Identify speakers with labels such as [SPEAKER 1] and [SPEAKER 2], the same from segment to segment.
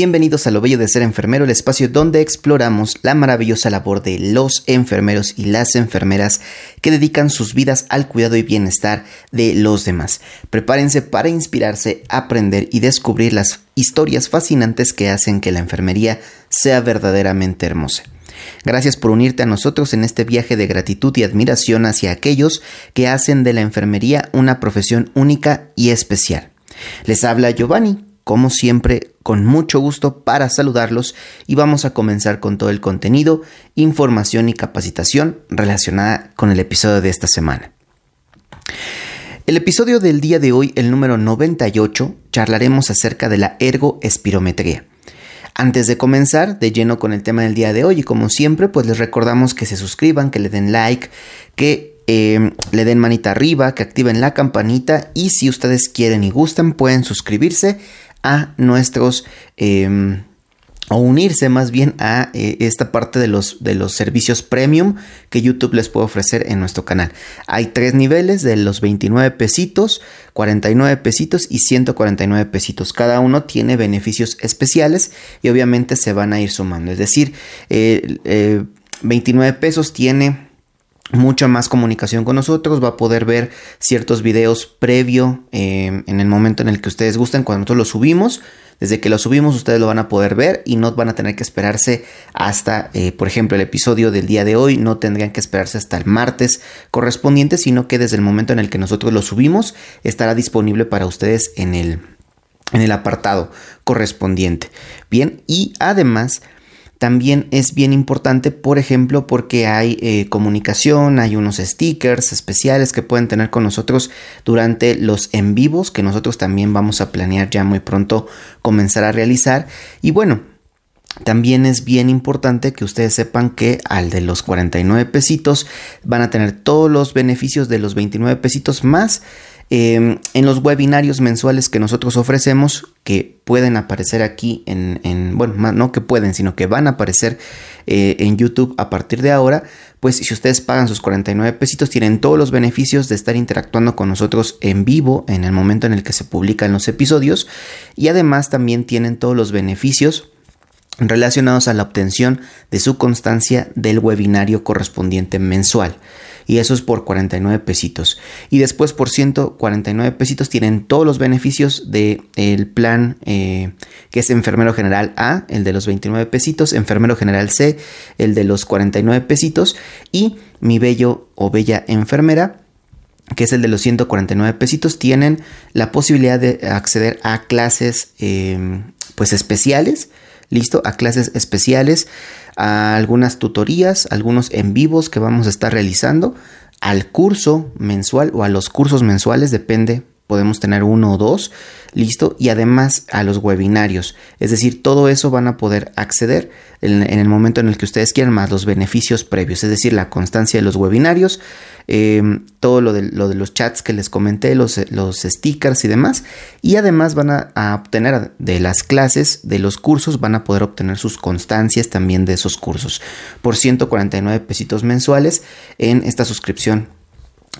[SPEAKER 1] Bienvenidos a Lo Bello de Ser Enfermero, el espacio donde exploramos la maravillosa labor de los enfermeros y las enfermeras que dedican sus vidas al cuidado y bienestar de los demás. Prepárense para inspirarse, aprender y descubrir las historias fascinantes que hacen que la enfermería sea verdaderamente hermosa. Gracias por unirte a nosotros en este viaje de gratitud y admiración hacia aquellos que hacen de la enfermería una profesión única y especial. Les habla Giovanni, como siempre, con mucho gusto para saludarlos y vamos a comenzar con todo el contenido, información y capacitación relacionada con el episodio de esta semana. El episodio del día de hoy, el número 98, charlaremos acerca de la ergoespirometría. Antes de comenzar de lleno con el tema del día de hoy y como siempre, pues les recordamos que se suscriban, que le den like, que eh, le den manita arriba, que activen la campanita y si ustedes quieren y gustan pueden suscribirse a nuestros... Em, o unirse más bien a eh, esta parte de los, de los servicios premium que YouTube les puede ofrecer en nuestro canal. Hay tres niveles de los 29 pesitos, 49 pesitos y 149 pesitos. Cada uno tiene beneficios especiales y obviamente se van a ir sumando. Es decir, 29 eh, pesos tiene mucha más comunicación con nosotros, va a poder ver ciertos videos previo em, en el momento en el que ustedes gusten, cuando nosotros los subimos. Desde que lo subimos ustedes lo van a poder ver y no van a tener que esperarse hasta, eh, por ejemplo, el episodio del día de hoy, no tendrían que esperarse hasta el martes correspondiente, sino que desde el momento en el que nosotros lo subimos estará disponible para ustedes en el, en el apartado correspondiente. Bien, y además también es bien importante, por ejemplo, porque hay eh, comunicación, hay unos stickers especiales que pueden tener con nosotros durante los en vivos que nosotros también vamos a planear ya muy pronto comenzar a realizar. Y bueno, también es bien importante que ustedes sepan que al de los 49 pesitos van a tener todos los beneficios de los 29 pesitos más Em, en los webinarios mensuales que nosotros ofrecemos, que pueden aparecer aquí en, bueno, no que pueden, sino que van a aparecer eh, en YouTube a partir de ahora, pues si ustedes pagan sus 49 pesitos, tienen todos los beneficios de estar interactuando con nosotros en vivo en el momento en el que se publican los episodios y además también tienen todos los beneficios relacionados a la obtención de su constancia del webinario correspondiente mensual y eso es por 49 pesitos. Y después por 149 pesitos tienen todos los beneficios del el plan eh, que es enfermero general A, el de los 29 pesitos, enfermero general C, el de los 49 pesitos y mi bello o bella enfermera que es el de los 149 pesitos, tienen la posibilidad de acceder a clases em, pues especiales, listo, a clases especiales a algunas tutorías, algunos en vivos que vamos a estar realizando, al curso mensual o a los cursos mensuales, depende, podemos tener uno o dos, listo, y además a los webinarios. Es decir, todo eso van a poder acceder en, el momento en el que ustedes quieran, más los beneficios previos, es decir, la constancia de los webinarios, em, todo lo de, lo de, los chats que les comenté, los, los stickers y demás, y además van a, obtener de las clases, de los cursos, van a poder obtener sus constancias también de esos cursos por 149 pesitos mensuales en esta suscripción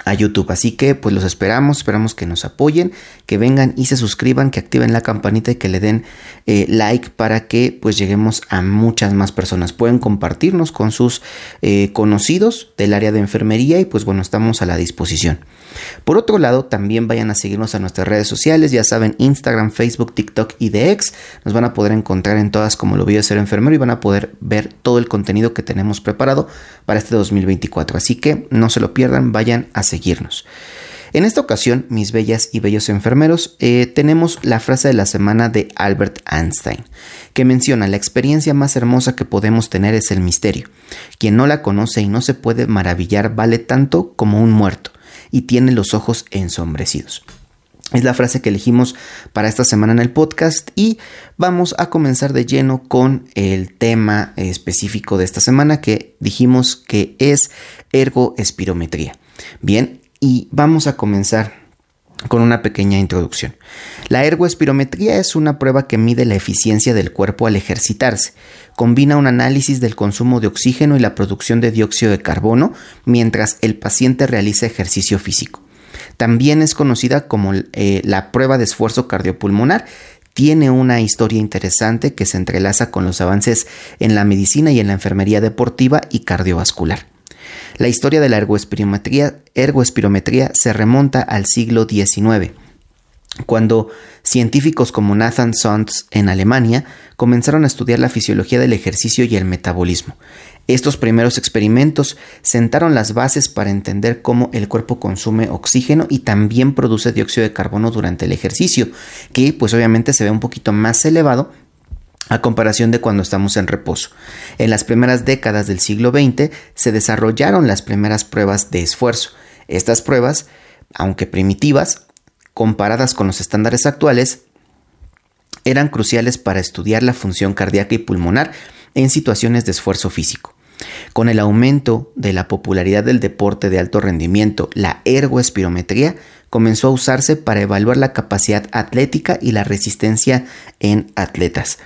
[SPEAKER 1] a YouTube. Así que pues los esperamos, esperamos que nos apoyen, que vengan y se suscriban, que activen la campanita y que le den eh, like para que pues lleguemos a muchas más personas. Pueden compartirnos con sus eh, conocidos del área de enfermería y pues bueno, estamos a la disposición. Por otro lado, también vayan a seguirnos a nuestras redes sociales, ya saben, Instagram, Facebook, TikTok y DX. Nos van a poder encontrar en todas como lo voy a ser enfermero y van a poder ver todo el contenido que tenemos preparado para este 2024. Así que no se lo pierdan, vayan a seguirnos. En esta ocasión, mis bellas y bellos enfermeros, eh, tenemos la frase de la semana de Albert Einstein, que menciona la experiencia más hermosa que podemos tener es el misterio. Quien no la conoce y no se puede maravillar vale tanto como un muerto y tiene los ojos ensombrecidos. Es la frase que elegimos para esta semana en el podcast y vamos a comenzar de lleno con el tema específico de esta semana que dijimos que es ergoespirometría. Bien, y vamos a comenzar con una pequeña introducción. La ergoespirometría es una prueba que mide la eficiencia del cuerpo al ejercitarse. Combina un análisis del consumo de oxígeno y la producción de dióxido de carbono mientras el paciente realiza ejercicio físico. También es conocida como eh, la prueba de esfuerzo cardiopulmonar, tiene una historia interesante que se entrelaza con los avances en la medicina y en la enfermería deportiva y cardiovascular. La historia de la ergoespirometría, se remonta al siglo XIX, cuando científicos como Nathan Sons en Alemania comenzaron a estudiar la fisiología del ejercicio y el metabolismo. Estos primeros experimentos sentaron las bases para entender cómo el cuerpo consume oxígeno y también produce dióxido de carbono durante el ejercicio, que pues obviamente se ve un poquito más elevado a comparación de cuando estamos en reposo. En las primeras décadas del siglo XX se desarrollaron las primeras pruebas de esfuerzo. Estas pruebas, aunque primitivas, comparadas con los estándares actuales, eran cruciales para estudiar la función cardíaca y pulmonar en situaciones de esfuerzo físico. Con el aumento de la popularidad del deporte de alto rendimiento, la ergoespirometría comenzó a usarse para evaluar la capacidad atlética y la resistencia en atletas.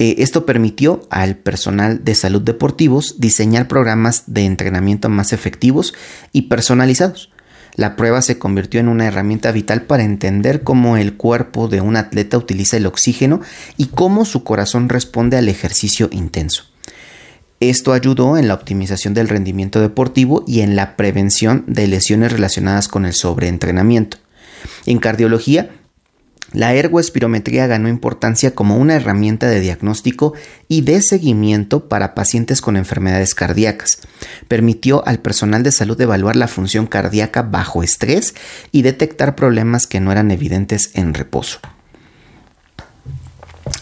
[SPEAKER 1] Eh, esto permitió al personal de salud deportivos diseñar programas de entrenamiento más efectivos y personalizados. La prueba se convirtió en una herramienta vital para entender cómo el cuerpo de un atleta utiliza el oxígeno y cómo su corazón responde al ejercicio intenso. Esto ayudó en la optimización del rendimiento deportivo y en la prevención de lesiones relacionadas con el sobreentrenamiento. En cardiología, la ergoespirometría ganó importancia como una herramienta de diagnóstico y de seguimiento para pacientes con enfermedades cardíacas. Permitió al personal de salud evaluar la función cardíaca bajo estrés y detectar problemas que no eran evidentes en reposo.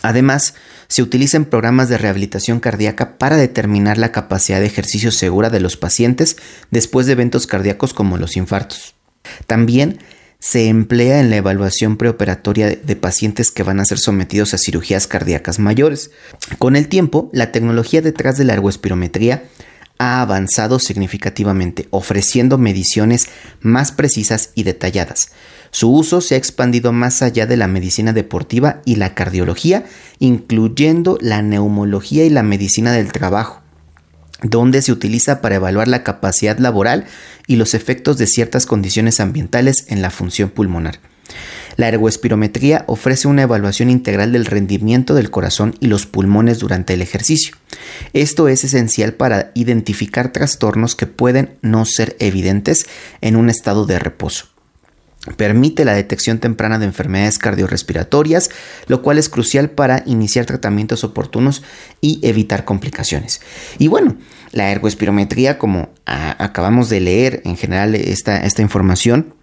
[SPEAKER 1] Además, se utiliza en programas de rehabilitación cardíaca para determinar la capacidad de ejercicio segura de los pacientes después de eventos cardíacos como los infartos. También se emplea en la evaluación preoperatoria de pacientes que van a ser sometidos a cirugías cardíacas mayores. Con el tiempo, la tecnología detrás de la ergoespirometría ha avanzado significativamente, ofreciendo mediciones más precisas y detalladas. Su uso se ha expandido más allá de la medicina deportiva y la cardiología, incluyendo la neumología y la medicina del trabajo donde se utiliza para evaluar la capacidad laboral y los efectos de ciertas condiciones ambientales en la función pulmonar. La ergoespirometría ofrece una evaluación integral del rendimiento del corazón y los pulmones durante el ejercicio. Esto es esencial para identificar trastornos que pueden no ser evidentes en un estado de reposo. Permite la detección temprana de enfermedades cardiorrespiratorias, lo cual es crucial para iniciar tratamientos oportunos y evitar complicaciones. Y bueno, la ergoespirometría, como acabamos de leer en general esta, esta información,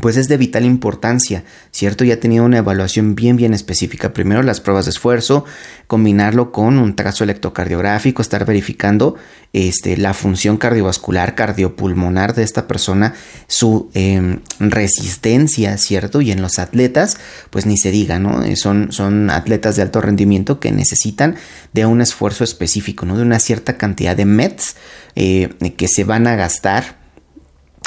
[SPEAKER 1] pues es de vital importancia, ¿cierto? Ya ha tenido una evaluación bien, bien específica. Primero las pruebas de esfuerzo, combinarlo con un trazo electrocardiográfico, estar verificando este, la función cardiovascular, cardiopulmonar de esta persona, su em, resistencia, ¿cierto? Y en los atletas, pues ni se diga, ¿no? Eh, son, son atletas de alto rendimiento que necesitan de un esfuerzo específico, ¿no? De una cierta cantidad de METs eh, que se van a gastar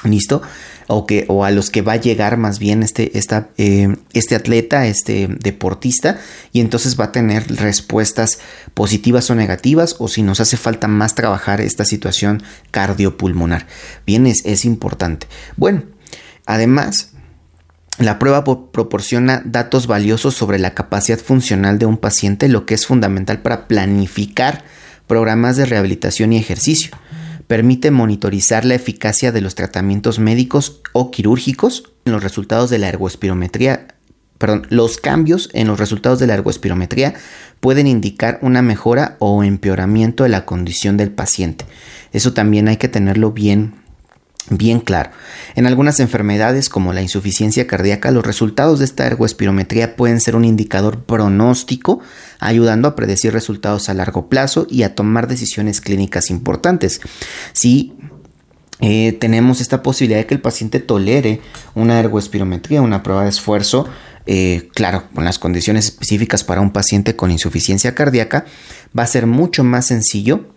[SPEAKER 1] ¿Listo? O, que, o a los que va a llegar más bien este, esta, eh, este atleta, este deportista, y entonces va a tener respuestas positivas o negativas, o si nos hace falta más trabajar esta situación cardiopulmonar. Bien, es, es importante. Bueno, además, la prueba proporciona datos valiosos sobre la capacidad funcional de un paciente, lo que es fundamental para planificar programas de rehabilitación y ejercicio permite monitorizar la eficacia de los tratamientos médicos o quirúrgicos en los resultados de la ergoespirometría. Perdón, los cambios en los resultados de la ergoespirometría pueden indicar una mejora o empeoramiento de la condición del paciente. Eso también hay que tenerlo bien bien claro. En algunas enfermedades como la insuficiencia cardíaca, los resultados de esta ergoespirometría pueden ser un indicador pronóstico, ayudando a predecir resultados a largo plazo y a tomar decisiones clínicas importantes. Si eh, tenemos esta posibilidad de que el paciente tolere una ergoespirometría, una prueba de esfuerzo, eh, claro, con las condiciones específicas para un paciente con insuficiencia cardíaca, va a ser mucho más sencillo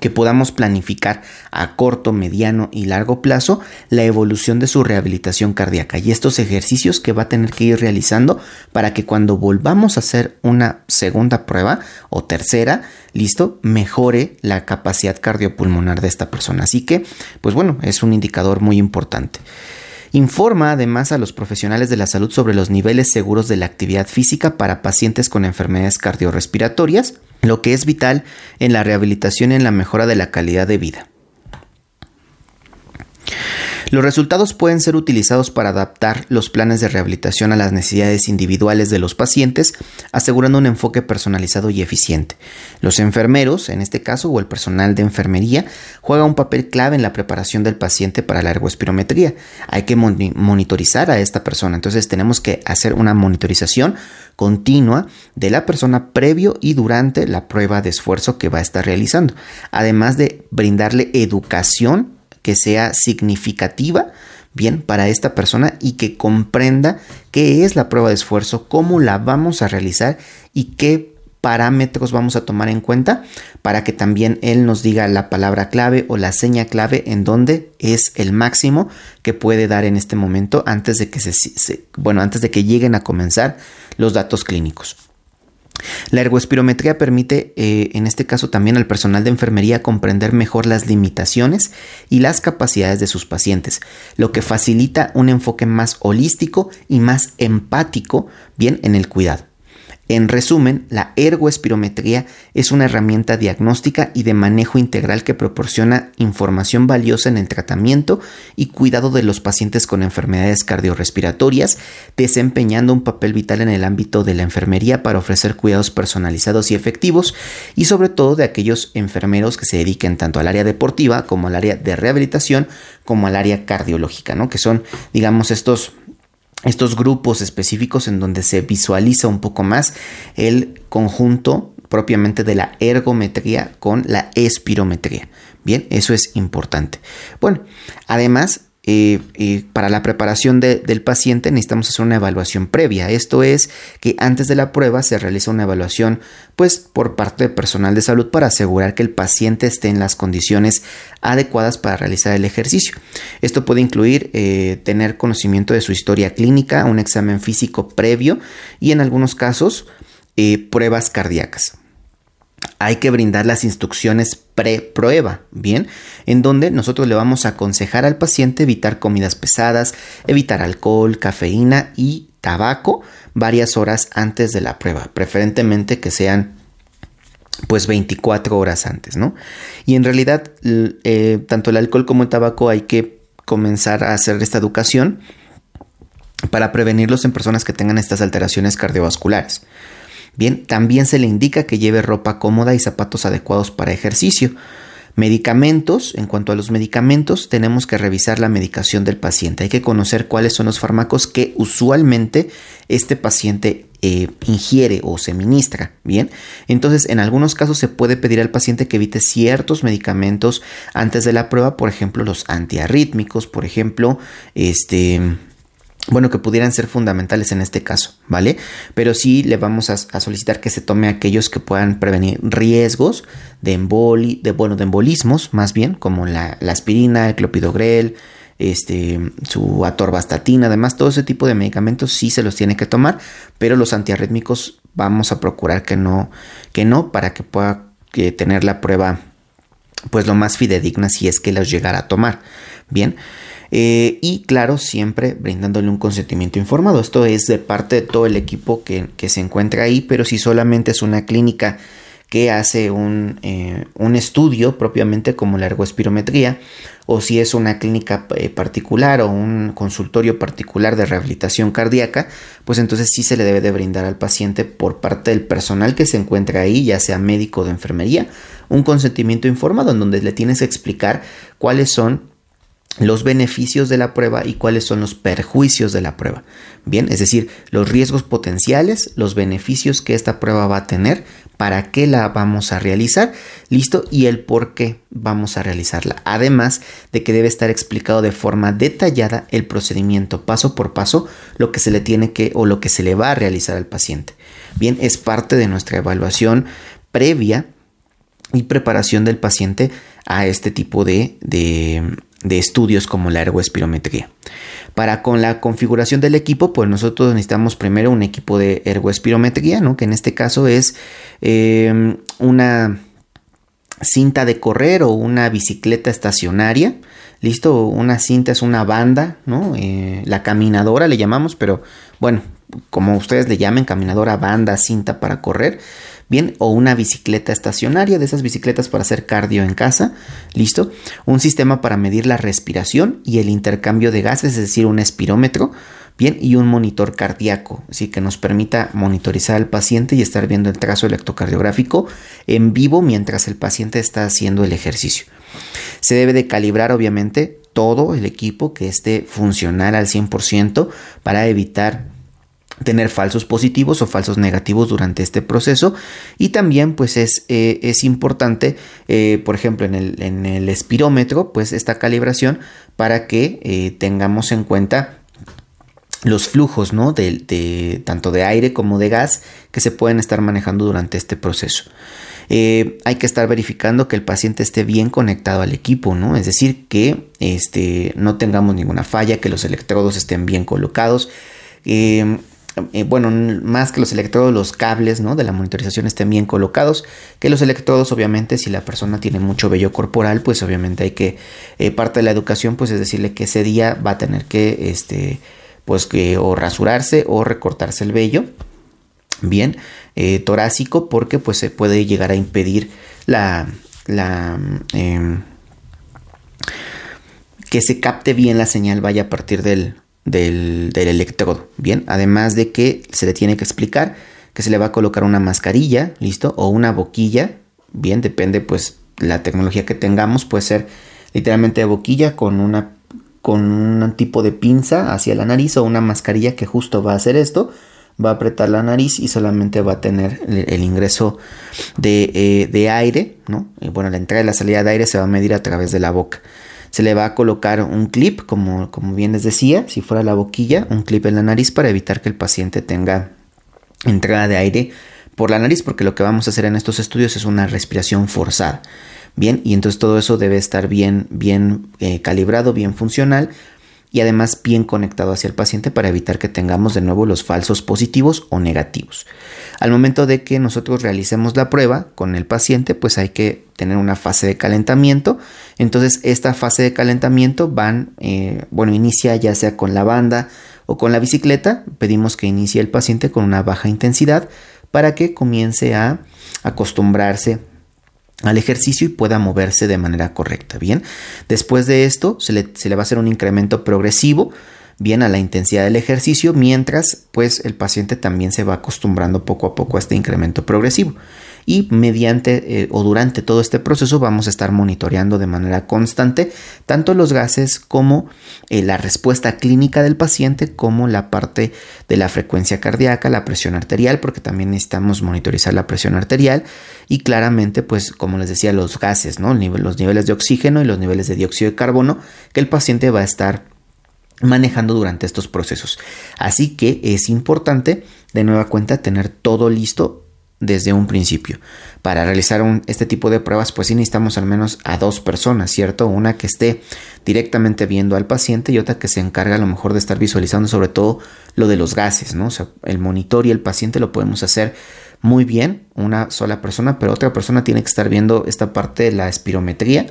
[SPEAKER 1] que podamos planificar a corto, mediano y largo plazo la evolución de su rehabilitación cardíaca y estos ejercicios que va a tener que ir realizando para que cuando volvamos a hacer una segunda prueba o tercera, listo, mejore la capacidad cardiopulmonar de esta persona. Así que, pues bueno, es un indicador muy importante. Informa además a los profesionales de la salud sobre los niveles seguros de la actividad física para pacientes con enfermedades cardiorrespiratorias, lo que es vital en la rehabilitación y en la mejora de la calidad de vida. Los resultados pueden ser utilizados para adaptar los planes de rehabilitación a las necesidades individuales de los pacientes, asegurando un enfoque personalizado y eficiente. Los enfermeros, en este caso, o el personal de enfermería, juega un papel clave en la preparación del paciente para la ergoespirometría. Hay que monitorizar a esta persona, entonces tenemos que hacer una monitorización continua de la persona previo y durante la prueba de esfuerzo que va a estar realizando, además de brindarle educación que sea significativa, bien, para esta persona y que comprenda qué es la prueba de esfuerzo, cómo la vamos a realizar y qué parámetros vamos a tomar en cuenta para que también él nos diga la palabra clave o la seña clave en donde es el máximo que puede dar en este momento antes de que se bueno, antes de que lleguen a comenzar los datos clínicos. La ergoespirometría permite, eh, en este caso también al personal de enfermería, comprender mejor las limitaciones y las capacidades de sus pacientes, lo que facilita un enfoque más holístico y más empático, bien, en el cuidado. En resumen, la ergoespirometría es una herramienta diagnóstica y de manejo integral que proporciona información valiosa en el tratamiento y cuidado de los pacientes con enfermedades cardiorrespiratorias, desempeñando un papel vital en el ámbito de la enfermería para ofrecer cuidados personalizados y efectivos y sobre todo de aquellos enfermeros que se dediquen tanto al área deportiva como al área de rehabilitación como al área cardiológica, ¿no? que son digamos estos estos grupos específicos en donde se visualiza un poco más el conjunto propiamente de la ergometría con la espirometría. Bien, eso es importante. Bueno, además para la preparación del paciente necesitamos hacer una evaluación previa. Esto es que antes de la prueba se realiza una evaluación pues por parte del personal de salud para asegurar que el paciente esté en las condiciones adecuadas para realizar el ejercicio. Esto puede incluir eh, tener conocimiento de su historia clínica, un examen físico previo y en algunos casos eh, pruebas cardíacas hay que brindar las instrucciones pre-prueba, ¿bien? En donde nosotros le vamos a aconsejar al paciente evitar comidas pesadas, evitar alcohol, cafeína y tabaco varias horas antes de la prueba, preferentemente que sean pues 24 horas antes, ¿no? Y en realidad eh, tanto el alcohol como el tabaco hay que comenzar a hacer esta educación para prevenirlos en personas que tengan estas alteraciones cardiovasculares. Bien, también se le indica que lleve ropa cómoda y zapatos adecuados para ejercicio. Medicamentos, en cuanto a los medicamentos, tenemos que revisar la medicación del paciente. Hay que conocer cuáles son los fármacos que usualmente este paciente eh, ingiere o se ministra. Bien, entonces en algunos casos se puede pedir al paciente que evite ciertos medicamentos antes de la prueba, por ejemplo, los antiarrítmicos, por ejemplo, este bueno, que pudieran ser fundamentales en este caso, ¿vale? Pero sí le vamos a, solicitar que se tome aquellos que puedan prevenir riesgos de emboli, de, bueno, de embolismos, más bien, como la, aspirina, el clopidogrel, este, su atorvastatina, además, todo ese tipo de medicamentos sí se los tiene que tomar, pero los antiarrítmicos vamos a procurar que no, que no, para que pueda tener la prueba, pues lo más fidedigna si es que los llegara a tomar, ¿bien? Eh, y claro, siempre brindándole un consentimiento informado. Esto es de parte de todo el equipo que, se encuentra ahí, pero si solamente es una clínica que hace un, eh, un, estudio propiamente como la ergoespirometría o si es una clínica eh, particular o un consultorio particular de rehabilitación cardíaca, pues entonces sí se le debe de brindar al paciente por parte del personal que se encuentra ahí, ya sea médico o de enfermería, un consentimiento informado en donde le tienes que explicar cuáles son los beneficios de la prueba y cuáles son los perjuicios de la prueba. Bien, es decir, los riesgos potenciales, los beneficios que esta prueba va a tener, para qué la vamos a realizar, listo, y el por qué vamos a realizarla. Además de que debe estar explicado de forma detallada el procedimiento paso por paso, lo que se le tiene que o lo que se le va a realizar al paciente. Bien, es parte de nuestra evaluación previa y preparación del paciente a este tipo de, de estudios como la ergoespirometría. Para con la configuración del equipo, pues nosotros necesitamos primero un equipo de ergoespirometría, ¿no? que en este caso es em, una cinta de correr o una bicicleta estacionaria. Listo, una cinta es una banda, ¿no? Eh, la caminadora le llamamos, pero bueno, como ustedes le llamen, caminadora, banda, cinta para correr. Bien, o una bicicleta estacionaria, de esas bicicletas para hacer cardio en casa, listo. Un sistema para medir la respiración y el intercambio de gases, es decir, un espirómetro, bien, y un monitor cardíaco, así que nos permita monitorizar al paciente y estar viendo el trazo electrocardiográfico en vivo mientras el paciente está haciendo el ejercicio. Se debe de calibrar, obviamente, todo el equipo que esté funcional al 100% para evitar tener falsos positivos o falsos negativos durante este proceso y también pues es, eh, es importante eh, por ejemplo en el, en el, espirómetro pues esta calibración para que eh, tengamos en cuenta los flujos ¿no? de, tanto de aire como de gas que se pueden estar manejando durante este proceso. hay que estar verificando que el paciente esté bien conectado al equipo, ¿no? Es decir, que este, no tengamos ninguna falla, que los electrodos estén bien colocados. Bueno, más que los electrodos, los cables ¿no? de la monitorización estén bien colocados, que los electrodos obviamente si la persona tiene mucho vello corporal, pues obviamente hay que, eh, parte de la educación pues es decirle que ese día va a tener que, este, pues que o rasurarse o recortarse el vello, bien, eh, torácico, porque pues se puede llegar a impedir la, la em, que se capte bien la señal vaya a partir del, del, electrodo. Bien, además de que se le tiene que explicar que se le va a colocar una mascarilla, listo, o una boquilla. Bien, depende pues la tecnología que tengamos. Puede ser literalmente boquilla con una con un tipo de pinza hacia la nariz o una mascarilla que justo va a hacer esto. Va a apretar la nariz y solamente va a tener el, ingreso de, eh, de, aire, ¿no? Y bueno, la entrada y la salida de aire se va a medir a través de la boca se le va a colocar un clip, como, como bien les decía, si fuera la boquilla, un clip en la nariz para evitar que el paciente tenga entrada de aire por la nariz, porque lo que vamos a hacer en estos estudios es una respiración forzada. Bien, y entonces todo eso debe estar bien, bien eh, calibrado, bien funcional y además bien conectado hacia el paciente para evitar que tengamos de nuevo los falsos positivos o negativos. Al momento de que nosotros realicemos la prueba con el paciente, pues hay que tener una fase de calentamiento. Entonces esta fase de calentamiento van, eh, bueno, inicia ya sea con la banda o con la bicicleta. Pedimos que inicie el paciente con una baja intensidad para que comience a acostumbrarse al ejercicio y pueda moverse de manera correcta. Bien, después de esto se le, se le va a hacer un incremento progresivo bien a la intensidad del ejercicio, mientras pues el paciente también se va acostumbrando poco a poco a este incremento progresivo. Y mediante eh, o durante todo este proceso vamos a estar monitoreando de manera constante tanto los gases como eh, la respuesta clínica del paciente, como la parte de la frecuencia cardíaca, la presión arterial, porque también necesitamos monitorizar la presión arterial y claramente, pues como les decía, los gases, ¿no? los niveles de oxígeno y los niveles de dióxido de carbono que el paciente va a estar manejando durante estos procesos. Así que es importante, de nueva cuenta, tener todo listo desde un principio. Para realizar este tipo de pruebas, pues sí necesitamos al menos a dos personas, ¿cierto? Una que esté directamente viendo al paciente y otra que se encarga a lo mejor de estar visualizando sobre todo lo de los gases, ¿no? O sea, el monitor y el paciente lo podemos hacer muy bien, una sola persona, pero otra persona tiene que estar viendo esta parte de la espirometría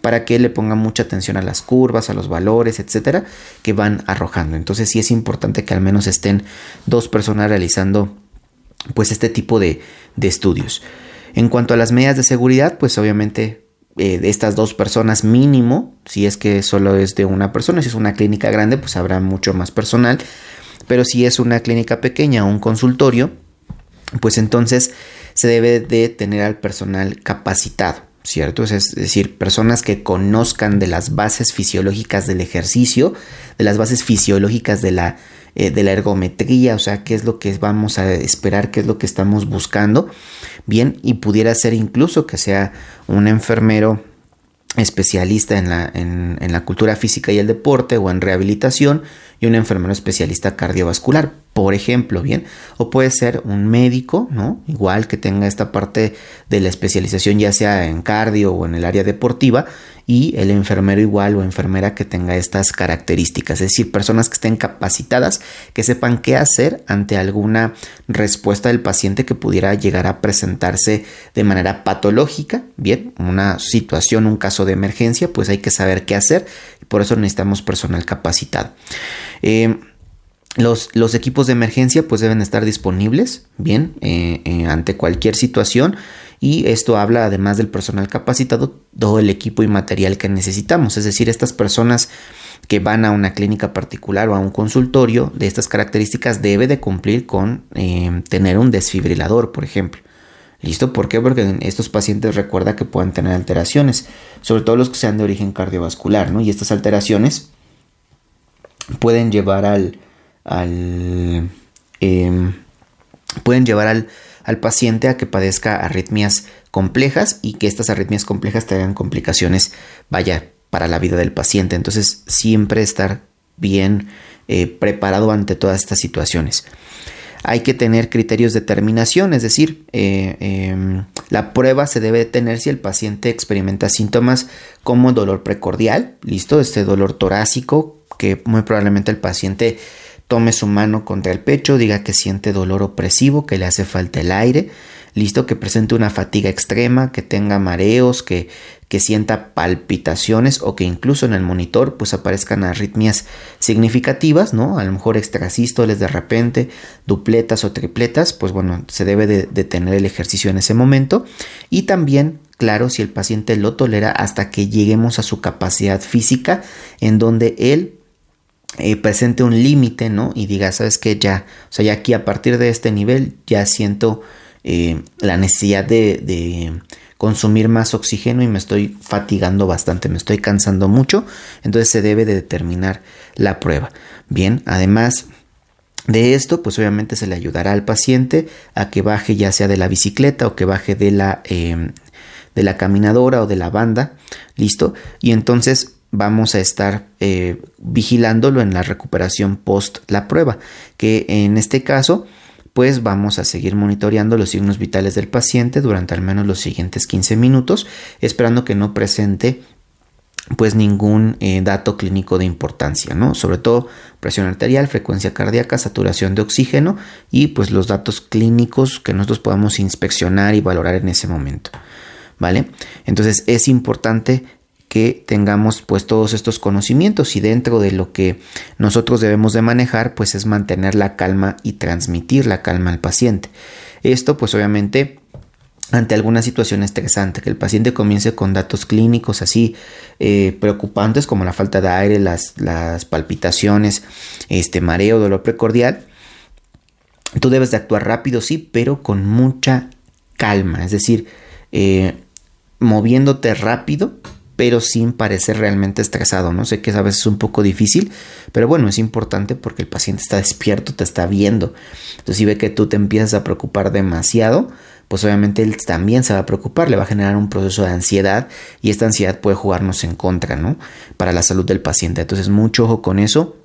[SPEAKER 1] para que le ponga mucha atención a las curvas, a los valores, etcétera, que van arrojando. Entonces sí es importante que al menos estén dos personas realizando pues este tipo de, estudios. En cuanto a las medidas de seguridad, pues obviamente eh, de estas dos personas mínimo, si es que solo es de una persona, si es una clínica grande, pues habrá mucho más personal, pero si es una clínica pequeña o un consultorio, pues entonces se debe de tener al personal capacitado. ¿Cierto? Es decir, personas que conozcan de las bases fisiológicas del ejercicio, de las bases fisiológicas de la, eh, de la ergometría, o sea, qué es lo que vamos a esperar, qué es lo que estamos buscando, bien, y pudiera ser incluso que sea un enfermero especialista en la, en, la cultura física y el deporte o en rehabilitación y un enfermero especialista cardiovascular, por ejemplo, bien, o puede ser un médico, ¿no? Igual que tenga esta parte de la especialización ya sea en cardio o en el área deportiva y el enfermero igual o enfermera que tenga estas características, es decir, personas que estén capacitadas, que sepan qué hacer ante alguna respuesta del paciente que pudiera llegar a presentarse de manera patológica, bien, una situación, un caso de emergencia, pues hay que saber qué hacer y por eso necesitamos personal capacitado. Eh, los, los, equipos de emergencia pues deben estar disponibles bien eh, eh, ante cualquier situación y esto habla además del personal capacitado todo el equipo y material que necesitamos es decir estas personas que van a una clínica particular o a un consultorio de estas características debe de cumplir con tener un desfibrilador por ejemplo ¿Listo? ¿Por qué? Porque estos pacientes recuerda que pueden tener alteraciones, sobre todo los que sean de origen cardiovascular, ¿no? Y estas alteraciones pueden llevar al, al em, pueden llevar al, al, paciente a que padezca arritmias complejas y que estas arritmias complejas traigan complicaciones, vaya, para la vida del paciente. Entonces, siempre estar bien eh, preparado ante todas estas situaciones hay que tener criterios de terminación, es decir, eh, em, la prueba se debe tener si el paciente experimenta síntomas como dolor precordial, listo, este dolor torácico, que muy probablemente el paciente tome su mano contra el pecho, diga que siente dolor opresivo, que le hace falta el aire, listo, que presente una fatiga extrema, que tenga mareos, que, que sienta palpitaciones o que incluso en el monitor pues aparezcan arritmias significativas, ¿no? A lo mejor extrasístoles de repente, dupletas o tripletas, pues bueno, se debe de, tener el ejercicio en ese momento y también claro, si el paciente lo tolera hasta que lleguemos a su capacidad física en donde él eh, presente un límite, ¿no? Y diga, sabes que ya, o sea, ya aquí a partir de este nivel ya siento eh, la necesidad de, consumir más oxígeno y me estoy fatigando bastante, me estoy cansando mucho, entonces se debe de determinar la prueba. Bien, además de esto, pues obviamente se le ayudará al paciente a que baje ya sea de la bicicleta o que baje de la, em, de la caminadora o de la banda, listo, y entonces vamos a estar eh, vigilándolo en la recuperación post la prueba, que en este caso pues vamos a seguir monitoreando los signos vitales del paciente durante al menos los siguientes 15 minutos, esperando que no presente pues ningún eh, dato clínico de importancia, ¿no? Sobre todo presión arterial, frecuencia cardíaca, saturación de oxígeno y pues los datos clínicos que nosotros podamos inspeccionar y valorar en ese momento, ¿vale? Entonces es importante que tengamos pues todos estos conocimientos y dentro de lo que nosotros debemos de manejar pues es mantener la calma y transmitir la calma al paciente. Esto pues obviamente ante alguna situación estresante, que el paciente comience con datos clínicos así eh, preocupantes como la falta de aire, las, las, palpitaciones, este mareo, dolor precordial, tú debes de actuar rápido, sí, pero con mucha calma, es decir, eh, moviéndote rápido pero sin parecer realmente estresado. No sé que a veces es un poco difícil, pero bueno, es importante porque el paciente está despierto, te está viendo. Entonces, si ve que tú te empiezas a preocupar demasiado, pues obviamente él también se va a preocupar, le va a generar un proceso de ansiedad y esta ansiedad puede jugarnos en contra, ¿no? Para la salud del paciente. Entonces, mucho ojo con eso.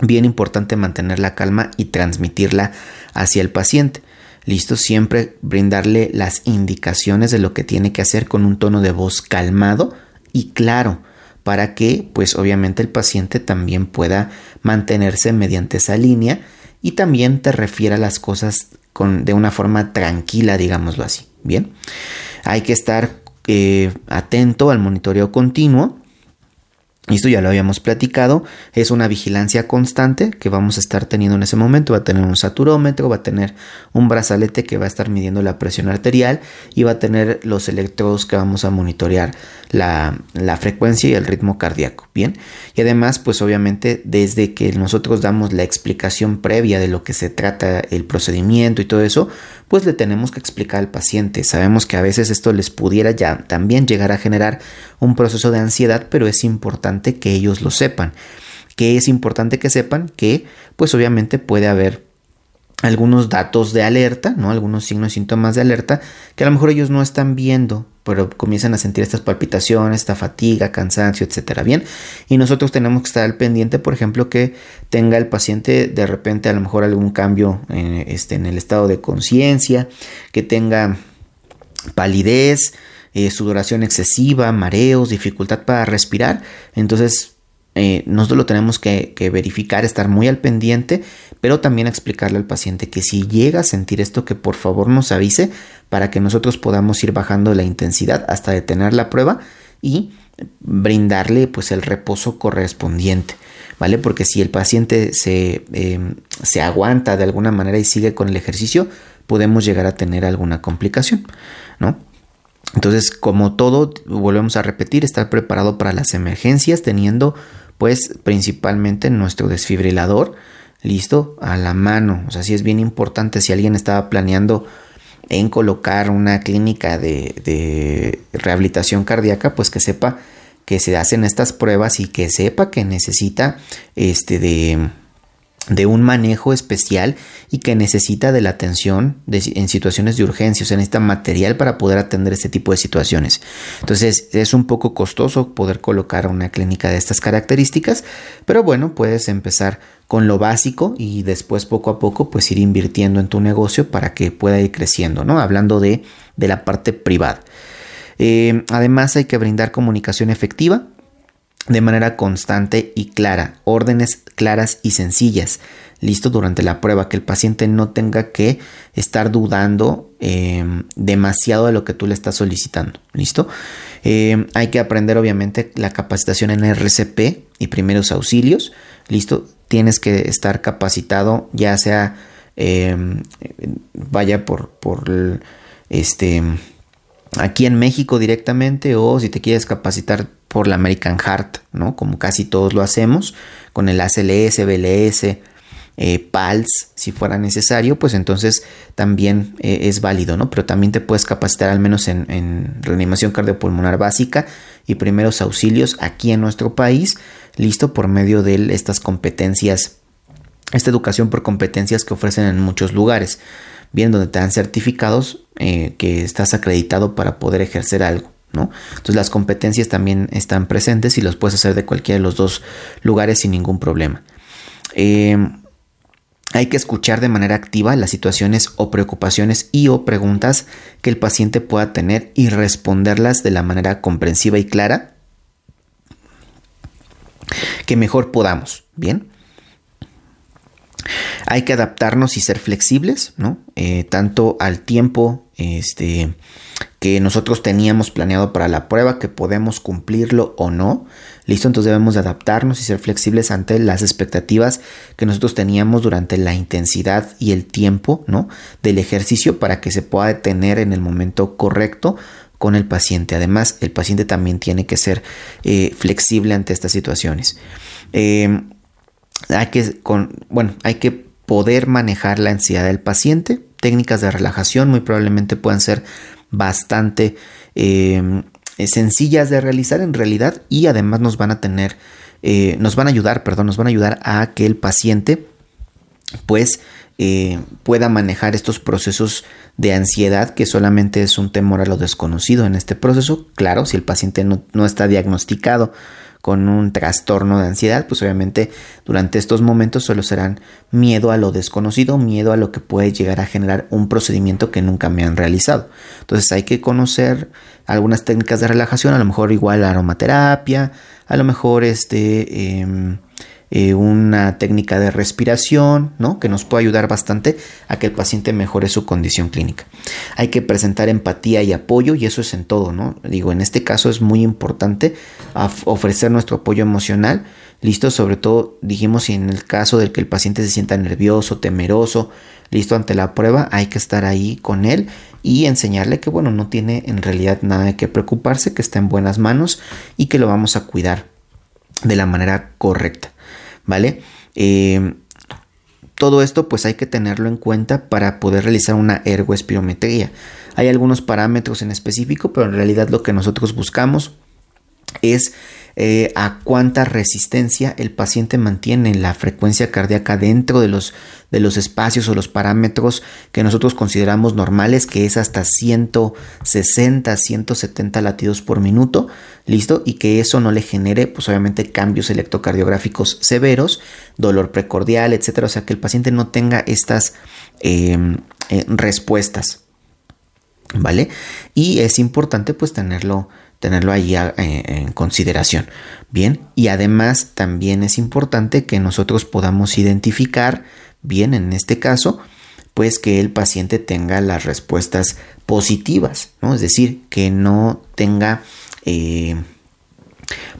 [SPEAKER 1] Bien importante mantener la calma y transmitirla hacia el paciente. Listo, siempre brindarle las indicaciones de lo que tiene que hacer con un tono de voz calmado y claro para que pues obviamente el paciente también pueda mantenerse mediante esa línea y también te refiera las cosas con, de una forma tranquila, digámoslo así. Bien, hay que estar eh, atento al monitoreo continuo esto ya lo habíamos platicado, es una vigilancia constante que vamos a estar teniendo en ese momento. Va a tener un saturómetro, va a tener un brazalete que va a estar midiendo la presión arterial y va a tener los electrodos que vamos a monitorear la, la frecuencia y el ritmo cardíaco. Bien, y además, pues obviamente, desde que nosotros damos la explicación previa de lo que se trata el procedimiento y todo eso, pues le tenemos que explicar al paciente. Sabemos que a veces esto les pudiera ya también llegar a generar un proceso de ansiedad, pero es importante que ellos lo sepan. Que es importante que sepan que, pues obviamente puede haber algunos datos de alerta, ¿no? Algunos signos síntomas de alerta que a lo mejor ellos no están viendo pero comienzan a sentir estas palpitaciones, esta fatiga, cansancio, etcétera. Bien, y nosotros tenemos que estar al pendiente, por ejemplo, que tenga el paciente de repente a lo mejor algún cambio este, en el estado de conciencia, que tenga palidez, eh, sudoración excesiva, mareos, dificultad para respirar. Entonces, eh, nosotros lo tenemos que, verificar, estar muy al pendiente, pero también explicarle al paciente que si llega a sentir esto, que por favor nos avise para que nosotros podamos ir bajando la intensidad hasta detener la prueba y brindarle pues el reposo correspondiente. ¿Vale? Porque si el paciente se, em, se aguanta de alguna manera y sigue con el ejercicio, podemos llegar a tener alguna complicación, ¿no? Entonces, como todo, volvemos a repetir, estar preparado para las emergencias, teniendo pues principalmente nuestro desfibrilador listo a la mano. O sea, sí es bien importante si alguien estaba planeando en colocar una clínica de, de rehabilitación cardíaca, pues que sepa que se hacen estas pruebas y que sepa que necesita este de de un manejo especial y que necesita de la atención en situaciones de urgencia, o sea, necesita material para poder atender este tipo de situaciones. Entonces, es un poco costoso poder colocar una clínica de estas características, pero bueno, puedes empezar con lo básico y después poco a poco pues ir invirtiendo en tu negocio para que pueda ir creciendo, ¿no? Hablando de, de la parte privada. Eh, además hay que brindar comunicación efectiva, de manera constante y clara, órdenes claras y sencillas, listo durante la prueba, que el paciente no tenga que estar dudando em, demasiado de lo que tú le estás solicitando, listo. Em, hay que aprender obviamente la capacitación en RCP y primeros auxilios, listo. Tienes que estar capacitado, ya sea em, vaya por, por este aquí en México directamente o si te quieres capacitar por la American Heart, ¿no? Como casi todos lo hacemos, con el ACLS, BLS, eh, PALS, si fuera necesario, pues entonces también eh, es válido, ¿no? Pero también te puedes capacitar al menos en, reanimación cardiopulmonar básica y primeros auxilios aquí en nuestro país, listo por medio de estas competencias, esta educación por competencias que ofrecen en muchos lugares, bien donde te dan certificados eh, que estás acreditado para poder ejercer algo. Entonces las competencias también están presentes y los puedes hacer de cualquiera de los dos lugares sin ningún problema. Eh, hay que escuchar de manera activa las situaciones o preocupaciones y o preguntas que el paciente pueda tener y responderlas de la manera comprensiva y clara que mejor podamos. Bien. Hay que adaptarnos y ser flexibles, ¿no? Eh, tanto al tiempo, este, que nosotros teníamos planeado para la prueba, que podemos cumplirlo o no. Listo, entonces debemos de adaptarnos y ser flexibles ante las expectativas que nosotros teníamos durante la intensidad y el tiempo ¿no? del ejercicio para que se pueda detener en el momento correcto con el paciente. Además, el paciente también tiene que ser eh, flexible ante estas situaciones. Em, hay que, con, bueno, hay que poder manejar la ansiedad del paciente. Técnicas de relajación muy probablemente puedan ser bastante em, sencillas de realizar en realidad y además nos van a tener, eh, nos van a ayudar, perdón, nos van a ayudar a que el paciente pues eh, pueda manejar estos procesos de ansiedad que solamente es un temor a lo desconocido en este proceso. Claro, si el paciente no, no está diagnosticado con un trastorno de ansiedad, pues obviamente durante estos momentos solo serán miedo a lo desconocido, miedo a lo que puede llegar a generar un procedimiento que nunca me han realizado. Entonces hay que conocer algunas técnicas de relajación, a lo mejor igual aromaterapia, a lo mejor este... Em, eh, una técnica de respiración, ¿no? Que nos puede ayudar bastante a que el paciente mejore su condición clínica. Hay que presentar empatía y apoyo y eso es en todo, ¿no? Digo, en este caso es muy importante ofrecer nuestro apoyo emocional, listo, sobre todo dijimos si en el caso del que el paciente se sienta nervioso, temeroso, listo ante la prueba, hay que estar ahí con él y enseñarle que bueno, no tiene en realidad nada de que preocuparse, que está en buenas manos y que lo vamos a cuidar de la manera correcta. ¿Vale? Eh, todo esto pues hay que tenerlo en cuenta para poder realizar una ergoespirometría. Hay algunos parámetros en específico, pero en realidad lo que nosotros buscamos es eh, a cuánta resistencia el paciente mantiene la frecuencia cardíaca dentro de los, de los espacios o los parámetros que nosotros consideramos normales, que es hasta 160, 170 latidos por minuto, listo, y que eso no le genere, pues obviamente, cambios electrocardiográficos severos, dolor precordial, etcétera, o sea, que el paciente no tenga estas em, eh, respuestas, ¿vale? Y es importante, pues, tenerlo tenerlo ahí eh, en consideración. Bien, y además también es importante que nosotros podamos identificar, bien, en este caso, pues que el paciente tenga las respuestas positivas, ¿no? Es decir, que no tenga eh,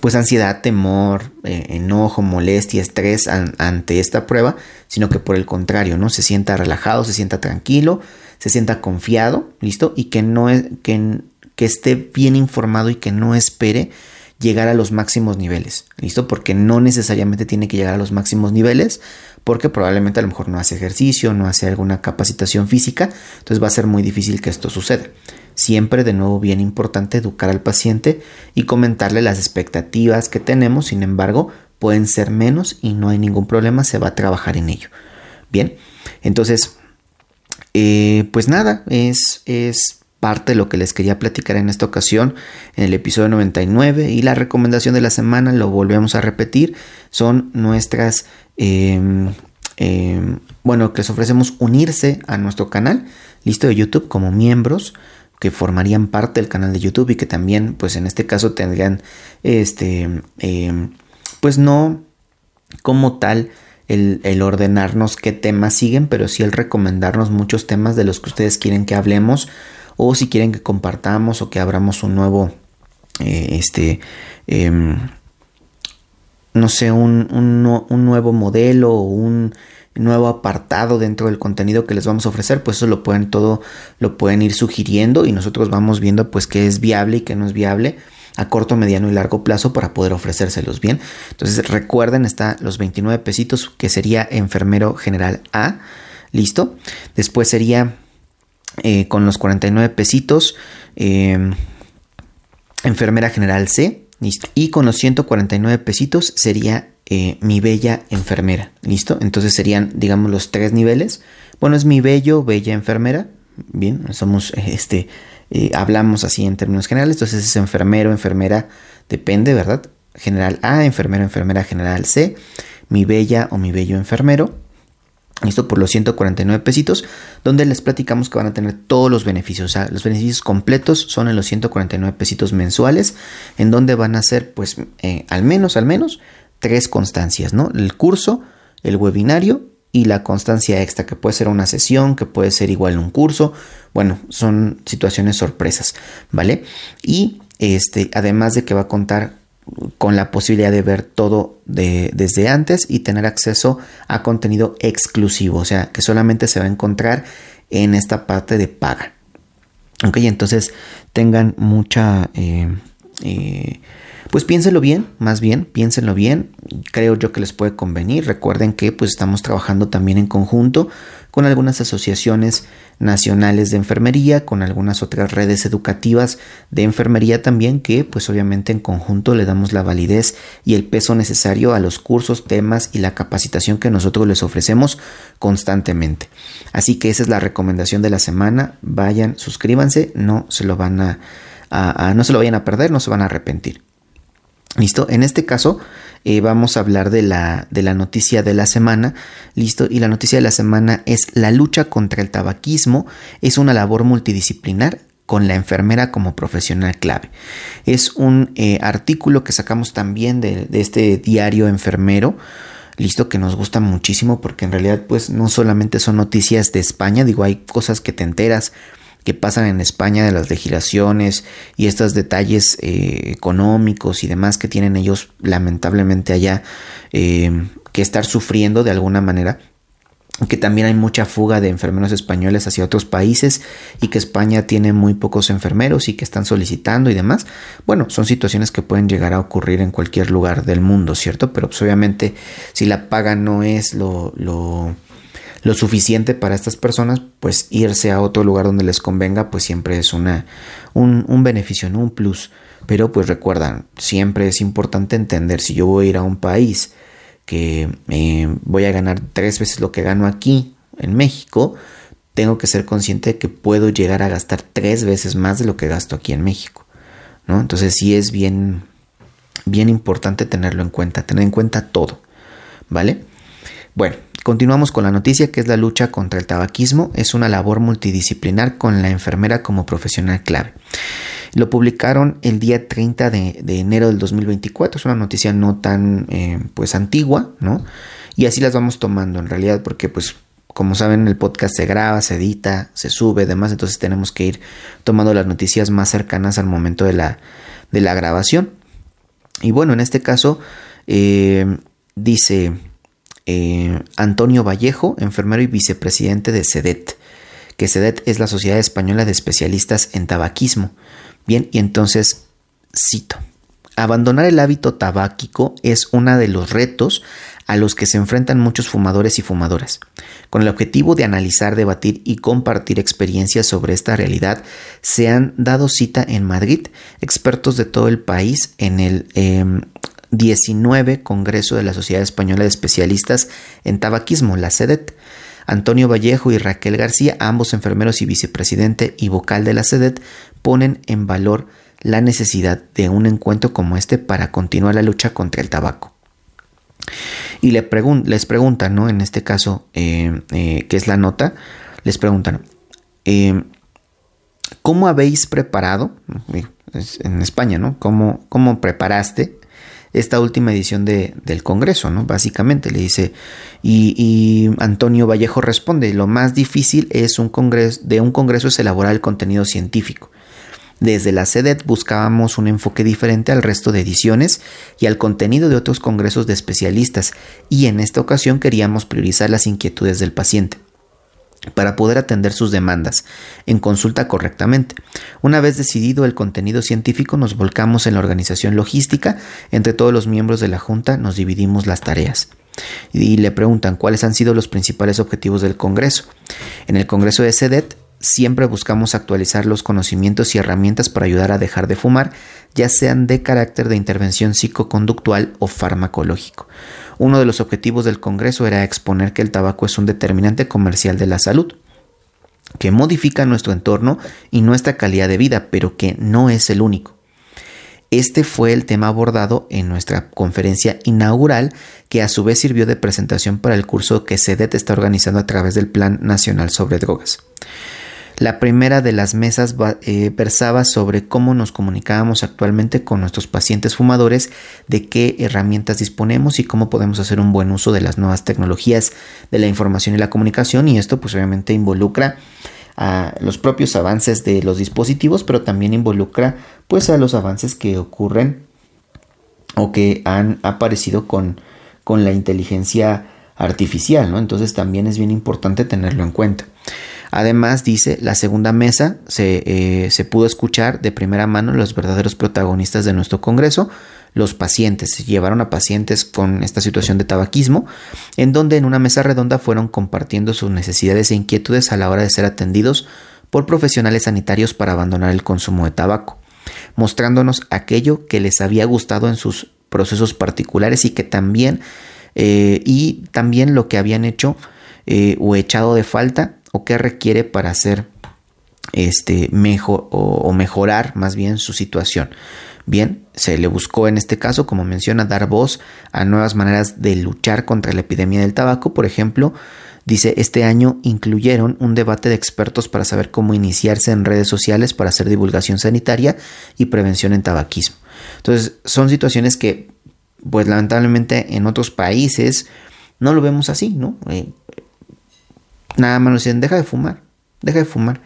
[SPEAKER 1] pues ansiedad, temor, eh, enojo, molestia, estrés ante esta prueba, sino que por el contrario, ¿no? Se sienta relajado, se sienta tranquilo, se sienta confiado, ¿listo? Y que no es, que que esté bien informado y que no espere llegar a los máximos niveles. ¿Listo? Porque no necesariamente tiene que llegar a los máximos niveles, porque probablemente a lo mejor no hace ejercicio, no hace alguna capacitación física, entonces va a ser muy difícil que esto suceda. Siempre de nuevo bien importante educar al paciente y comentarle las expectativas que tenemos, sin embargo, pueden ser menos y no hay ningún problema, se va a trabajar en ello. Bien, entonces, eh, pues nada, es, es parte de lo que les quería platicar en esta ocasión en el episodio 99 y la recomendación de la semana, lo volvemos a repetir, son nuestras, em, em, bueno, que les ofrecemos unirse a nuestro canal, listo, de YouTube como miembros que formarían parte del canal de YouTube y que también, pues en este caso tendrían, este, em, pues no como tal, el, el, ordenarnos qué temas siguen, pero sí el recomendarnos muchos temas de los que ustedes quieren que hablemos o si quieren que compartamos o que abramos un nuevo, eh, este, em, no sé, un, un, nuevo modelo o un nuevo apartado dentro del contenido que les vamos a ofrecer, pues eso lo pueden todo, lo pueden ir sugiriendo y nosotros vamos viendo pues qué es viable y qué no es viable a corto, mediano y largo plazo para poder ofrecérselos bien. Entonces recuerden, está los 29 pesitos que sería enfermero general A, listo. Después sería eh, con los 49 pesitos. Em, enfermera general C. Y con los 149 pesitos sería eh, mi bella enfermera. ¿Listo? Entonces serían, digamos, los tres niveles. Bueno, es mi bello, bella enfermera. Bien, somos, este, eh, hablamos así en términos generales. Entonces es enfermero, enfermera, depende, ¿verdad? General A, enfermero, enfermera general C. Mi bella o mi bello enfermero. Esto por los 149 pesitos, donde les platicamos que van a tener todos los beneficios. O sea, los beneficios completos son en los 149 pesitos mensuales, en donde van a ser, pues, eh, al menos, al menos, tres constancias, ¿no? El curso, el webinario y la constancia extra, que puede ser una sesión, que puede ser igual un curso. Bueno, son situaciones sorpresas, ¿vale? Y este, además de que va a contar con la posibilidad de ver todo de, desde antes y tener acceso a contenido exclusivo, o sea, que solamente se va a encontrar en esta parte de paga. Ok, entonces tengan mucha... Eh, eh, pues piénsenlo bien, más bien, piénsenlo bien. Creo yo que les puede convenir. Recuerden que pues estamos trabajando también en conjunto con algunas asociaciones nacionales de enfermería, con algunas otras redes educativas de enfermería también, que pues obviamente en conjunto le damos la validez y el peso necesario a los cursos, temas y la capacitación que nosotros les ofrecemos constantemente. Así que esa es la recomendación de la semana. Vayan, suscríbanse, no se lo van a, no se lo vayan a perder, no se van a arrepentir. Listo, en este caso eh, vamos a hablar de la, de la noticia de la semana. Listo, y la noticia de la semana es la lucha contra el tabaquismo es una labor multidisciplinar con la enfermera como profesional clave. Es un eh, artículo que sacamos también de, de este diario enfermero listo que nos gusta muchísimo porque en realidad pues no solamente son noticias de España, digo hay cosas que te enteras que pasan en España de las legislaciones y estos detalles eh, económicos y demás que tienen ellos lamentablemente allá eh, que estar sufriendo de alguna manera que también hay mucha fuga de enfermeros españoles hacia otros países y que España tiene muy pocos enfermeros y que están solicitando y demás. Bueno, son situaciones que pueden llegar a ocurrir en cualquier lugar del mundo, ¿cierto? Pero pues, obviamente si la paga no es lo, lo lo suficiente para estas personas, pues irse a otro lugar donde les convenga, pues siempre es una, un, beneficio, ¿no? Un plus. Pero pues recuerdan, siempre es importante entender si yo voy a ir a un país que eh, voy a ganar tres veces lo que gano aquí en México, tengo que ser consciente de que puedo llegar a gastar tres veces más de lo que gasto aquí en México. ¿no? Entonces sí es bien, bien importante tenerlo en cuenta, tener en cuenta todo. ¿Vale? Bueno, continuamos con la noticia que es la lucha contra el tabaquismo. Es una labor multidisciplinar con la enfermera como profesional clave. Lo publicaron el día 30 de, enero del 2024. Es una noticia no tan eh, pues antigua, ¿no? Y así las vamos tomando en realidad porque pues como saben, el podcast se graba, se edita, se sube, demás, entonces tenemos que ir tomando las noticias más cercanas al momento de la, de la grabación. Y bueno, en este caso, eh, dice eh, Antonio Vallejo, enfermero y vicepresidente de SEDET, que SEDET es la Sociedad Española de Especialistas en Tabaquismo. Bien, y entonces cito. Abandonar el hábito tabáquico es uno de los retos a los que se enfrentan muchos fumadores y fumadoras. Con el objetivo de analizar, debatir y compartir experiencias sobre esta realidad, se han dado cita en Madrid expertos de todo el país en el 19 em, Congreso de la Sociedad Española de Especialistas en Tabaquismo, la SEDET. Antonio Vallejo y Raquel García, ambos enfermeros y vicepresidente y vocal de la SEDET, ponen en valor la necesidad de un encuentro como este para continuar la lucha contra el tabaco. Y le les preguntan, ¿no? En este caso, eh, eh, que es la nota, les preguntan, eh, ¿cómo habéis preparado, en España, ¿no? ¿Cómo, cómo preparaste esta última edición de, del Congreso, ¿no? Básicamente le dice, y, Antonio Vallejo responde, lo más difícil es un congreso, de un Congreso es elaborar el contenido científico. Desde la SEDET buscábamos un enfoque diferente al resto de ediciones y al contenido de otros congresos de especialistas, y en esta ocasión queríamos priorizar las inquietudes del paciente para poder atender sus demandas en consulta correctamente. Una vez decidido el contenido científico, nos volcamos en la organización logística. Entre todos los miembros de la Junta nos dividimos las tareas. Y le preguntan cuáles han sido los principales objetivos del Congreso. En el Congreso de SEDET Siempre buscamos actualizar los conocimientos y herramientas para ayudar a dejar de fumar, ya sean de carácter de intervención psicoconductual o farmacológico. Uno de los objetivos del Congreso era exponer que el tabaco es un determinante comercial de la salud, que modifica nuestro entorno y nuestra calidad de vida, pero que no es el único. Este fue el tema abordado en nuestra conferencia inaugural, que a su vez sirvió de presentación para el curso que SEDET está organizando a través del Plan Nacional sobre Drogas. La primera de las mesas eh, versaba sobre cómo nos comunicábamos actualmente con nuestros pacientes fumadores, de qué herramientas disponemos y cómo podemos hacer un buen uso de las nuevas tecnologías de la información y la comunicación y esto pues obviamente involucra a los propios avances de los dispositivos, pero también involucra pues a los avances que ocurren o que han aparecido con, con la inteligencia artificial, ¿no? Entonces también es bien importante tenerlo en cuenta. Además, dice, la segunda mesa eh, se, pudo escuchar de primera mano los verdaderos protagonistas de nuestro Congreso, los pacientes. Se llevaron a pacientes con esta situación de tabaquismo, en donde en una mesa redonda fueron compartiendo sus necesidades e inquietudes a la hora de ser atendidos por profesionales sanitarios para abandonar el consumo de tabaco, mostrándonos aquello que les había gustado en sus procesos particulares y que también eh, y también lo que habían hecho eh, o echado de falta o qué requiere para hacer este mejor o, mejorar más bien su situación. Bien, se le buscó en este caso, como menciona, dar voz a nuevas maneras de luchar contra la epidemia del tabaco. Por ejemplo, dice, este año incluyeron un debate de expertos para saber cómo iniciarse en redes sociales para hacer divulgación sanitaria y prevención en tabaquismo. Entonces, son situaciones que, pues lamentablemente en otros países no lo vemos así, ¿no? Eh, Nada más nos dicen, deja de fumar, deja de fumar.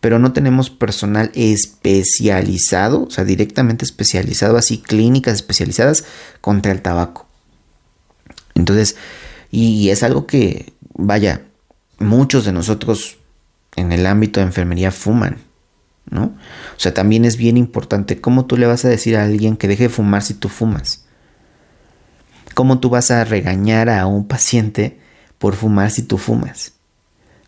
[SPEAKER 1] Pero no tenemos personal especializado, o sea, directamente especializado, así clínicas especializadas contra el tabaco. Entonces, y es algo que, vaya, muchos de nosotros en el ámbito de enfermería fuman, ¿no? O sea, también es bien importante cómo tú le vas a decir a alguien que deje de fumar si tú fumas. ¿Cómo tú vas a regañar a un paciente por fumar si tú fumas?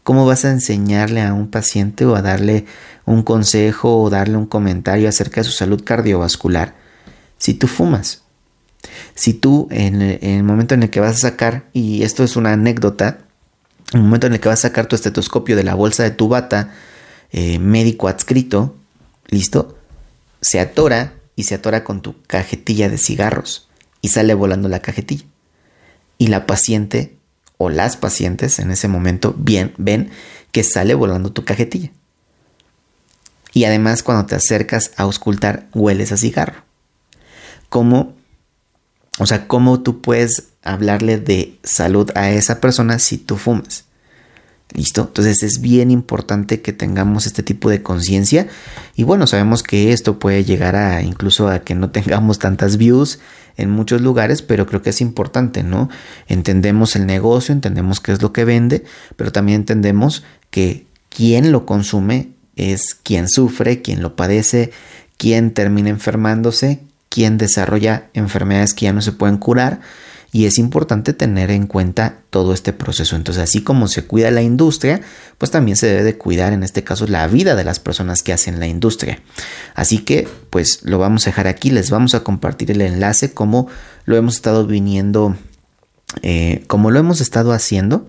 [SPEAKER 1] ¿Cómo vas a enseñarle a un paciente o a darle un consejo o darle un comentario acerca de su salud cardiovascular si tú fumas? Si tú en el, momento en el que vas a sacar, y esto es una anécdota, en el momento en el que vas a sacar tu estetoscopio de la bolsa de tu bata, eh, médico adscrito, listo, se atora y se atora con tu cajetilla de cigarros y sale volando la cajetilla. Y la paciente o las pacientes en ese momento bien ven que sale volando tu cajetilla. Y además cuando te acercas a auscultar hueles a cigarro. ¿Cómo, o sea, cómo tú puedes hablarle de salud a esa persona si tú fumas? ¿Listo? Entonces es bien importante que tengamos este tipo de conciencia y bueno, sabemos que esto puede llegar a incluso a que no tengamos tantas views en muchos lugares, pero creo que es importante, ¿no? Entendemos el negocio, entendemos qué es lo que vende, pero también entendemos que quien lo consume es quien sufre, quien lo padece, quien termina enfermándose, quien desarrolla enfermedades que ya no se pueden curar y es importante tener en cuenta todo este proceso. Entonces, así como se cuida la industria, pues también se debe de cuidar en este caso la vida de las personas que hacen la industria. Así que, pues lo vamos a dejar aquí, les vamos a compartir el enlace como lo hemos estado viniendo, eh, como lo hemos estado haciendo.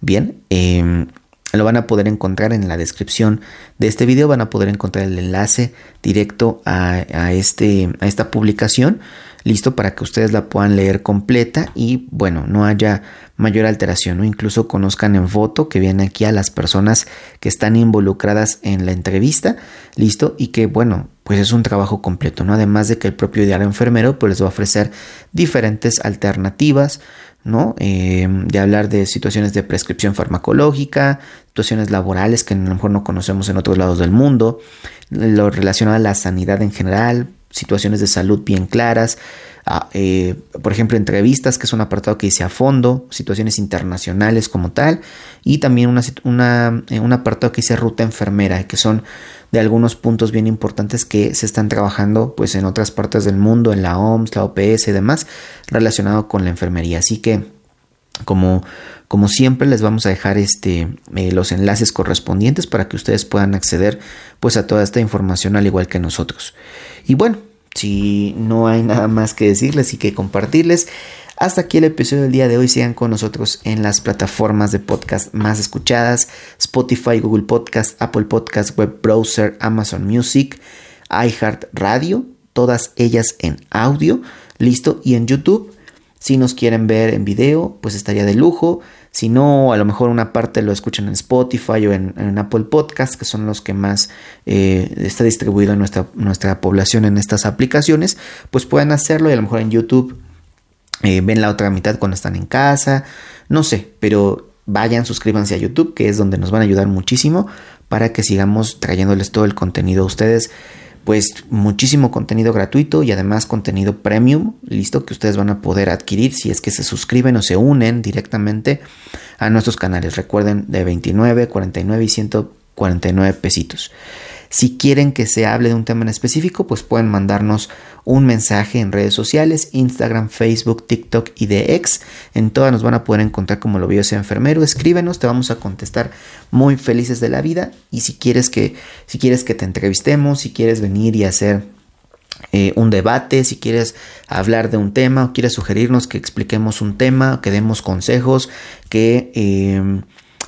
[SPEAKER 1] Bien, em, lo van a poder encontrar en la descripción de este video, van a poder encontrar el enlace directo a, a, este, a esta publicación listo para que ustedes la puedan leer completa y bueno, no haya mayor alteración, o incluso conozcan en foto que viene aquí a las personas que están involucradas en la entrevista, listo, y que bueno, pues es un trabajo completo, ¿no? Además de que el propio diario enfermero pues les va a ofrecer diferentes alternativas, ¿no? Eh, de hablar de situaciones de prescripción farmacológica, situaciones laborales que a lo mejor no conocemos en otros lados del mundo, lo relacionado a la sanidad en general, situaciones de salud bien claras, eh, por ejemplo, entrevistas, que es un apartado que dice a fondo, situaciones internacionales como tal, y también una, eh, un apartado que dice ruta enfermera, que son de algunos puntos bien importantes que se están trabajando pues en otras partes del mundo, en la OMS, la OPS y demás, relacionado con la enfermería. Así que, como, como siempre, les vamos a dejar este, eh, los enlaces correspondientes para que ustedes puedan acceder pues a toda esta información al igual que nosotros. Y bueno, si no hay nada más que decirles y que compartirles, hasta aquí el episodio del día de hoy. Sigan con nosotros en las plataformas de podcast más escuchadas: Spotify, Google Podcast, Apple Podcast, Web Browser, Amazon Music, iHeart Radio, todas ellas en audio, listo, y en YouTube. Si nos quieren ver en video, pues estaría de lujo. Si no, a lo mejor una parte lo escuchan en Spotify o en, Apple Podcast, que son los que más eh, está distribuido en nuestra, población en estas aplicaciones, pues pueden hacerlo y a lo mejor en YouTube eh, ven la otra mitad cuando están en casa, no sé, pero vayan, suscríbanse a YouTube, que es donde nos van a ayudar muchísimo para que sigamos trayéndoles todo el contenido a ustedes pues muchísimo contenido gratuito y además contenido premium, listo, que ustedes van a poder adquirir si es que se suscriben o se unen directamente a nuestros canales. Recuerden de 29, 49 y 149 pesitos. Si quieren que se hable de un tema en específico, pues pueden mandarnos un mensaje en redes sociales, Instagram, Facebook, TikTok y de X. En todas nos van a poder encontrar como lo vio ese enfermero. Escríbenos, te vamos a contestar muy felices de la vida. Y si quieres que, si quieres que te entrevistemos, si quieres venir y hacer eh, un debate, si quieres hablar de un tema o quieres sugerirnos que expliquemos un tema, que demos consejos, que eh,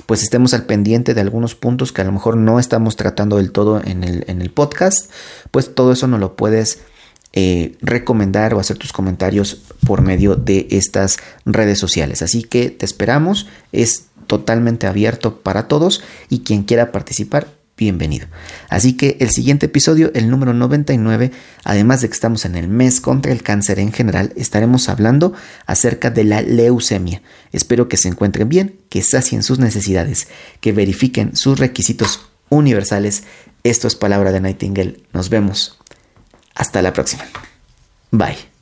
[SPEAKER 1] pues estemos al pendiente de algunos puntos que a lo mejor no estamos tratando del todo en el, en el podcast, pues todo eso nos lo puedes eh, recomendar o hacer tus comentarios por medio de estas redes sociales. Así que te esperamos, es totalmente abierto para todos y quien quiera participar, bienvenido. Así que el siguiente episodio, el número 99, además de que estamos en el mes contra el cáncer en general, estaremos hablando acerca de la leucemia. Espero que se encuentren bien, que sacien sus necesidades, que verifiquen sus requisitos universales. Esto es palabra de Nightingale. Nos vemos. Hasta la próxima. Bye.